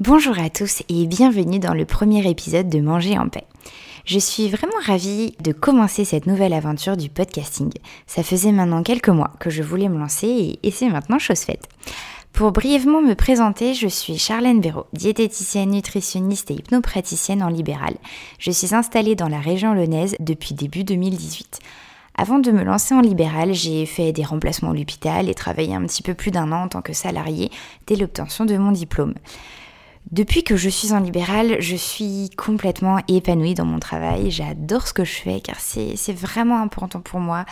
Bonjour à tous et bienvenue dans le premier épisode de Manger en paix. Je suis vraiment ravie de commencer cette nouvelle aventure du podcasting. Ça faisait maintenant quelques mois que je voulais me lancer et, c'est maintenant chose faite. Pour brièvement me présenter, je suis Charlène Béraud, diététicienne, nutritionniste et hypnopraticienne en libéral. Je suis installée dans la région lyonnaise depuis début 2018. Avant de me lancer en libéral, j'ai fait des remplacements à l'hôpital et travaillé un petit peu plus d'un an en tant que salarié dès l'obtention de mon diplôme. Depuis que je suis en libéral, je suis complètement épanouie dans mon travail. J'adore ce que je fais car c'est vraiment important pour moi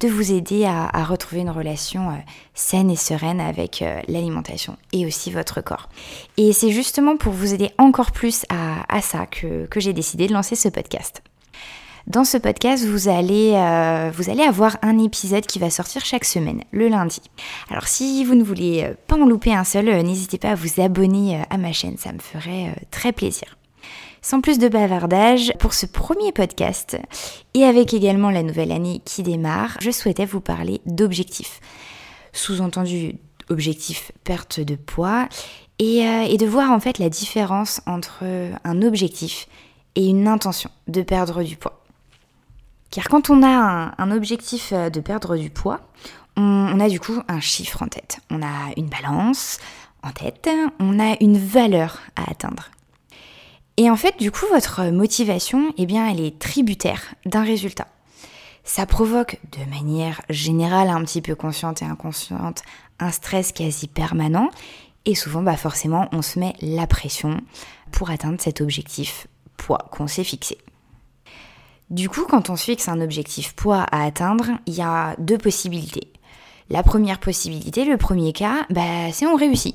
de vous aider à, retrouver une relation euh, saine et sereine avec euh, l'alimentation et aussi votre corps. Et c'est justement pour vous aider encore plus à, ça que j'ai décidé de lancer ce podcast. Dans ce podcast, vous allez, euh, vous allez avoir un épisode qui va sortir chaque semaine, le lundi. Alors si vous ne voulez euh, pas en louper un seul, euh, n'hésitez pas à vous abonner à ma chaîne, ça me ferait très plaisir. Sans plus de bavardage, pour ce premier podcast, et avec également la nouvelle année qui démarre, je souhaitais vous parler d'objectifs. Sous-entendu, objectif perte de poids, et, et de voir en fait la différence entre un objectif et une intention de perdre du poids. Car quand on a un, objectif euh, de perdre du poids, on, a du coup un chiffre en tête. On a une balance en tête, on a une valeur à atteindre. Et en fait, du coup, votre motivation, eh bien, elle est tributaire d'un résultat. Ça provoque de manière générale, un petit peu consciente et inconsciente, un stress quasi permanent. Et souvent, bah forcément, on se met la pression pour atteindre cet objectif poids qu'on s'est fixé. Du coup, quand on se fixe un objectif poids à atteindre, il y a deux possibilités. La première possibilité, le premier cas, bah, c'est on réussit.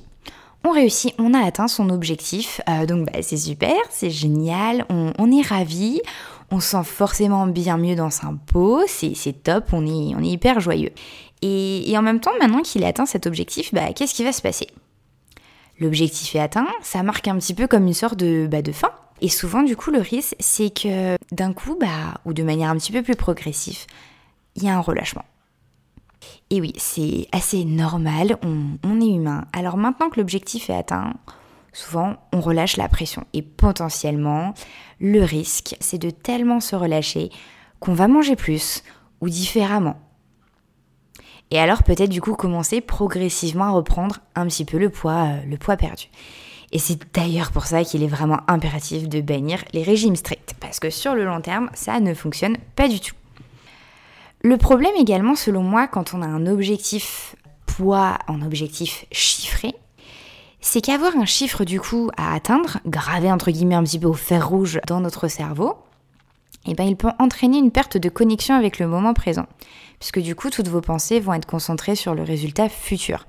On réussit, on a atteint son objectif, euh, donc bah, c'est super, c'est génial, on, est ravi, on se sent forcément bien mieux dans sa peau, c'est top, on est, hyper joyeux. Et, en même temps, maintenant qu'il a atteint cet objectif, bah, qu'est-ce qui va se passer? L'objectif est atteint, ça marque un petit peu comme une sorte de, bah, de fin. Et souvent, du coup, le risque, c'est que d'un coup, bah, ou de manière un petit peu plus progressive, il y a un relâchement. Et oui, c'est assez normal, on, est humain. Alors maintenant que l'objectif est atteint, souvent on relâche la pression. Et potentiellement, le risque, c'est de tellement se relâcher qu'on va manger plus ou différemment. Et alors peut-être du coup commencer progressivement à reprendre un petit peu le poids, euh, le poids perdu. Et c'est d'ailleurs pour ça qu'il est vraiment impératif de bannir les régimes stricts, parce que sur le long terme, ça ne fonctionne pas du tout. Le problème également, selon moi, quand on a un objectif poids, un objectif chiffré, c'est qu'avoir un chiffre du coup à atteindre, gravé entre guillemets un petit peu au fer rouge dans notre cerveau, eh ben, il peut entraîner une perte de connexion avec le moment présent, puisque du coup toutes vos pensées vont être concentrées sur le résultat futur.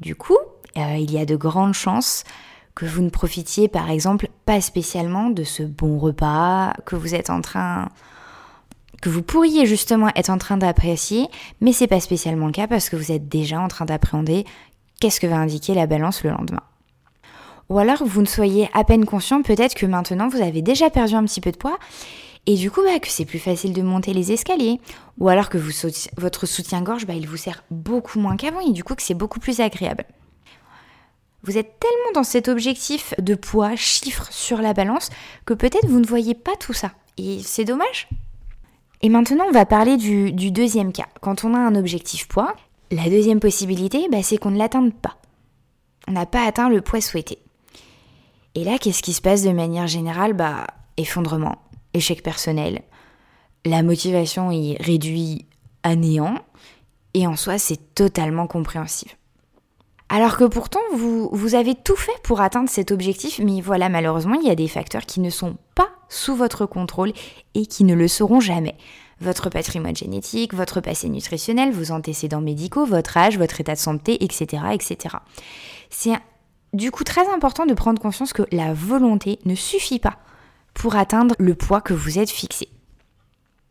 Du coup, euh, il y a de grandes chances que vous ne profitiez par exemple pas spécialement de ce bon repas que vous êtes en train que vous pourriez justement être en train d'apprécier, mais c'est pas spécialement le cas parce que vous êtes déjà en train d'appréhender qu'est-ce que va indiquer la balance le lendemain. Ou alors vous ne soyez à peine conscient peut-être que maintenant vous avez déjà perdu un petit peu de poids et du coup bah, que c'est plus facile de monter les escaliers. Ou alors que votre soutien-gorge bah, il vous sert beaucoup moins qu'avant et du coup que c'est beaucoup plus agréable. Vous êtes tellement dans cet objectif de poids, chiffre sur la balance, que peut-être vous ne voyez pas tout ça. Et c'est dommage. Et maintenant, on va parler du, deuxième cas. Quand on a un objectif poids, la deuxième possibilité, bah, c'est qu'on ne l'atteigne pas. On n'a pas atteint le poids souhaité. Et là, qu'est-ce qui se passe de manière générale? Bah, effondrement, échec personnel. La motivation est réduite à néant. Et en soi, c'est totalement compréhensible. Alors que pourtant, vous, avez tout fait pour atteindre cet objectif, mais voilà, malheureusement, il y a des facteurs qui ne sont pas sous votre contrôle et qui ne le seront jamais. Votre patrimoine génétique, votre passé nutritionnel, vos antécédents médicaux, votre âge, votre état de santé, etc. etc. C'est Du coup, très important de prendre conscience que la volonté ne suffit pas pour atteindre le poids que vous êtes fixé.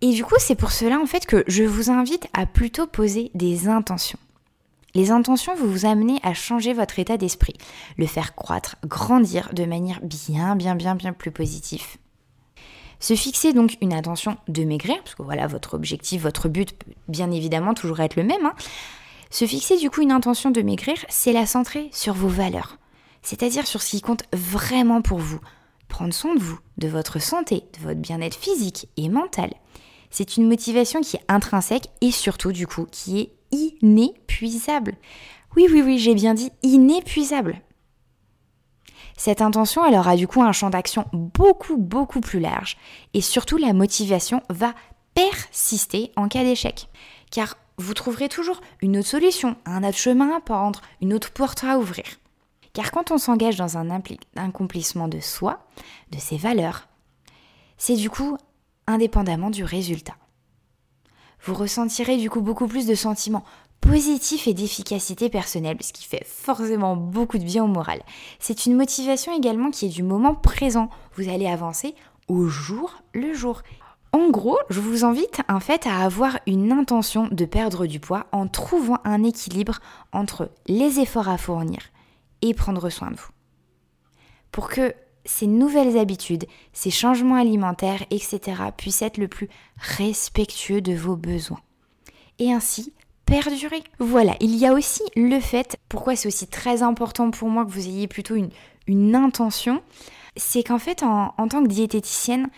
Et du coup, c'est pour cela en fait que je vous invite à plutôt poser des intentions. Les intentions vont vous amener à changer votre état d'esprit, le faire croître, grandir de manière bien, bien, bien, bien plus positive. Se fixer donc une intention de maigrir, parce que voilà, votre objectif, votre but peut bien évidemment toujours être le même. Hein. Se fixer du coup une intention de maigrir, c'est la centrer sur vos valeurs, c'est-à-dire sur ce qui compte vraiment pour vous. Prendre soin de vous, de votre santé, de votre bien-être physique et mental. C'est une motivation qui est intrinsèque et surtout du coup qui est inépuisable. Oui, oui, oui, j'ai bien dit inépuisable. Cette intention, elle aura du coup un champ d'action beaucoup, beaucoup plus large et surtout la motivation va persister en cas d'échec. Car vous trouverez toujours une autre solution, un autre chemin à prendre, une autre porte à ouvrir. Car quand on s'engage dans un accomplissement de soi, de ses valeurs, c'est du coup indépendamment du résultat. Vous ressentirez du coup beaucoup plus de sentiments positifs et d'efficacité personnelle, ce qui fait forcément beaucoup de bien au moral. C'est une motivation également qui est du moment présent. Vous allez avancer au jour le jour. En gros, je vous invite en fait à avoir une intention de perdre du poids en trouvant un équilibre entre les efforts à fournir et prendre soin de vous. Pour que ces nouvelles habitudes, ces changements alimentaires, etc., puissent être le plus respectueux de vos besoins. Et ainsi, perdurer. Voilà, il y a aussi le fait, pourquoi c'est aussi très important pour moi que vous ayez plutôt une, intention, c'est qu'en fait, en, en tant que diététicienne,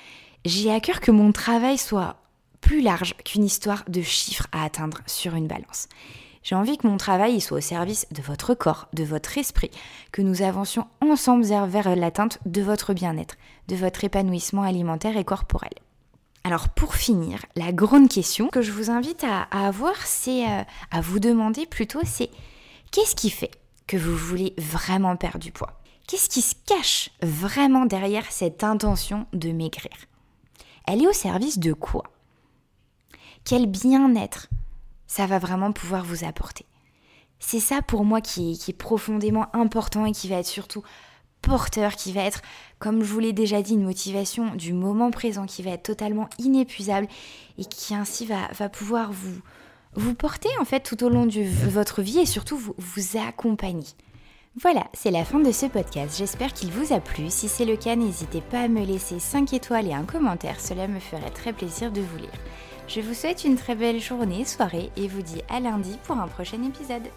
j'ai à cœur que mon travail soit plus large qu'une histoire de chiffres à atteindre sur une balance. J'ai envie que mon travail soit au service de votre corps, de votre esprit, que nous avancions ensemble vers l'atteinte de votre bien-être, de votre épanouissement alimentaire et corporel. Alors pour finir, la grande question que je vous invite à, avoir, c'est euh, à vous demander plutôt, c'est qu'est-ce qui fait que vous voulez vraiment perdre du poids? Qu'est-ce qui se cache vraiment derrière cette intention de maigrir? Elle est au service de quoi? Quel bien-être? Ça va vraiment pouvoir vous apporter. C'est ça pour moi qui est, profondément important et qui va être surtout porteur, qui va être, comme je vous l'ai déjà dit, une motivation du moment présent, qui va être totalement inépuisable et qui ainsi va, pouvoir vous, vous porter en fait tout au long de votre vie et surtout vous, vous accompagner. Voilà, c'est la fin de ce podcast. J'espère qu'il vous a plu. Si c'est le cas, n'hésitez pas à me laisser 5 étoiles et un commentaire. Cela me ferait très plaisir de vous lire. Je vous souhaite une très belle journée, soirée et vous dis à lundi pour un prochain épisode.